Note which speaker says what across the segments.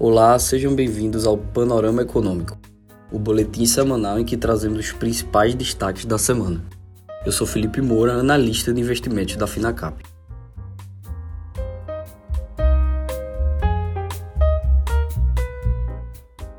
Speaker 1: Olá, sejam bem-vindos ao Panorama Econômico, o boletim semanal em que trazemos os principais destaques da semana. Eu sou Felipe Moura, analista de investimentos da Finacap.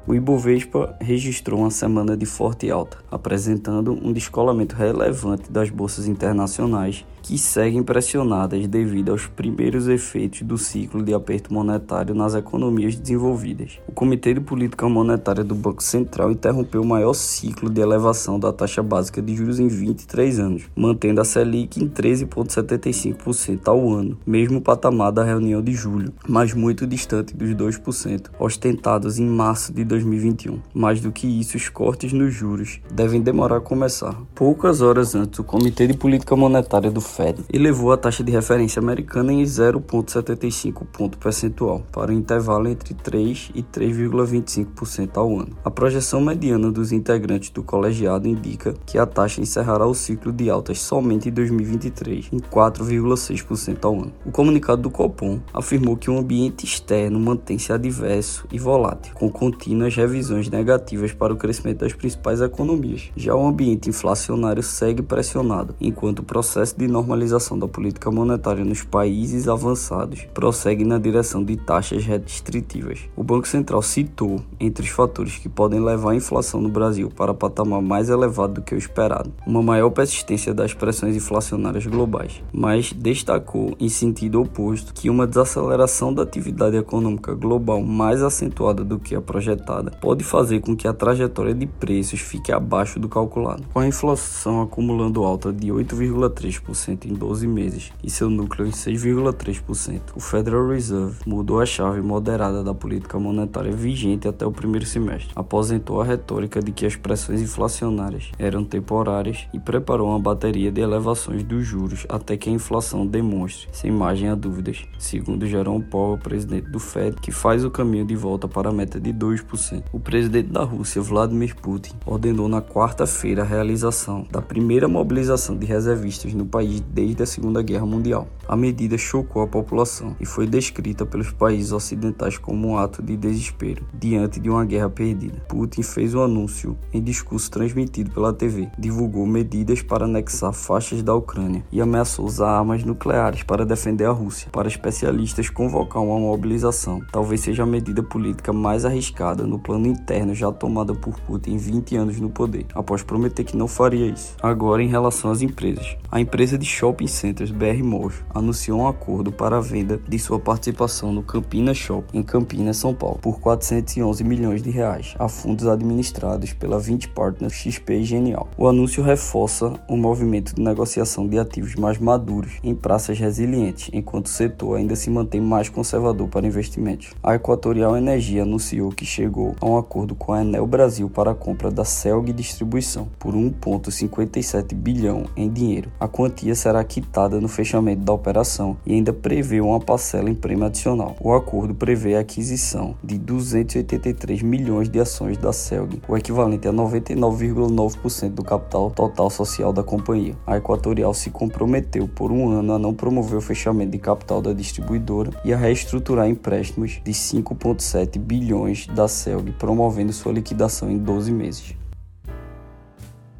Speaker 1: O Ibovespa registrou uma semana de forte alta, apresentando um descolamento relevante das bolsas internacionais que seguem pressionadas devido aos primeiros efeitos do ciclo de aperto monetário nas economias desenvolvidas. O Comitê de Política Monetária do Banco Central interrompeu o maior ciclo de elevação da taxa básica de juros em 23 anos, mantendo a Selic em 13,75% ao ano, mesmo patamar da reunião de julho, mas muito distante dos 2% ostentados em março de 2021. Mais do que isso, os cortes nos juros devem demorar a começar. Poucas horas antes, o Comitê de Política Monetária do Fed elevou a taxa de referência americana em 0,75 ponto percentual para um intervalo entre 3 e 3,25% ao ano. A projeção mediana dos integrantes do colegiado indica que a taxa encerrará o ciclo de altas somente em 2023, em 4,6% ao ano. O comunicado do Copom afirmou que o ambiente externo mantém-se adverso e volátil, com contínuas revisões negativas para o crescimento das principais economias. Já o ambiente inflacionário segue pressionado, enquanto o processo de normalização da política monetária nos países avançados prossegue na direção de taxas restritivas. O Banco Central citou, entre os fatores que podem levar a inflação no Brasil para patamar mais elevado do que o esperado, uma maior persistência das pressões inflacionárias globais, mas destacou, em sentido oposto, que uma desaceleração da atividade econômica global mais acentuada do que a projetada pode fazer com que a trajetória de preços fique abaixo do calculado. Com a inflação acumulando alta de 8,3% em 12 meses e seu núcleo em 6,3%. O Federal Reserve mudou a chave moderada da política monetária vigente até o primeiro semestre, aposentou a retórica de que as pressões inflacionárias eram temporárias e preparou uma bateria de elevações dos juros até que a inflação demonstre, sem margem a dúvidas, segundo Jerome Powell, presidente do Fed, que faz o caminho de volta para a meta de 2%. O presidente da Rússia, Vladimir Putin, ordenou na quarta-feira a realização da primeira mobilização de reservistas no país desde a Segunda Guerra Mundial. A medida chocou a população e foi descrita pelos países ocidentais como um ato de desespero diante de uma guerra perdida. Putin fez o um anúncio em discurso transmitido pela TV, divulgou medidas para anexar faixas da Ucrânia e ameaçou usar armas nucleares para defender a Rússia. Para especialistas, convocar uma mobilização talvez seja a medida política mais arriscada no plano interno já tomada por Putin em 20 anos no poder, após prometer que não faria isso. Agora, em relação às empresas, a empresa de Shopping Centers BR Mojo anunciou um acordo para a venda de sua participação no Campina Shopping em Campinas, São Paulo, por 411 milhões de reais a fundos administrados pela 20 Partners XP e Genial. O anúncio reforça o movimento de negociação de ativos mais maduros em praças resilientes, enquanto o setor ainda se mantém mais conservador para investimentos. A Equatorial Energia anunciou que chegou a um acordo com a Enel Brasil para a compra da Celg Distribuição por 1,57 bilhão em dinheiro. A quantia será quitada no fechamento da operação e ainda prevê uma parcela em prêmio adicional. O acordo prevê a aquisição de 283 milhões de ações da Celg, o equivalente a 99,9% do capital total social da companhia. A Equatorial se comprometeu por um ano a não promover o fechamento de capital da distribuidora e a reestruturar empréstimos de 5,7 bilhões da Celg, promovendo sua liquidação em 12 meses.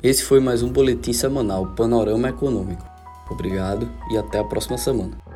Speaker 1: Esse foi mais um boletim semanal Panorama Econômico. Obrigado e até a próxima semana.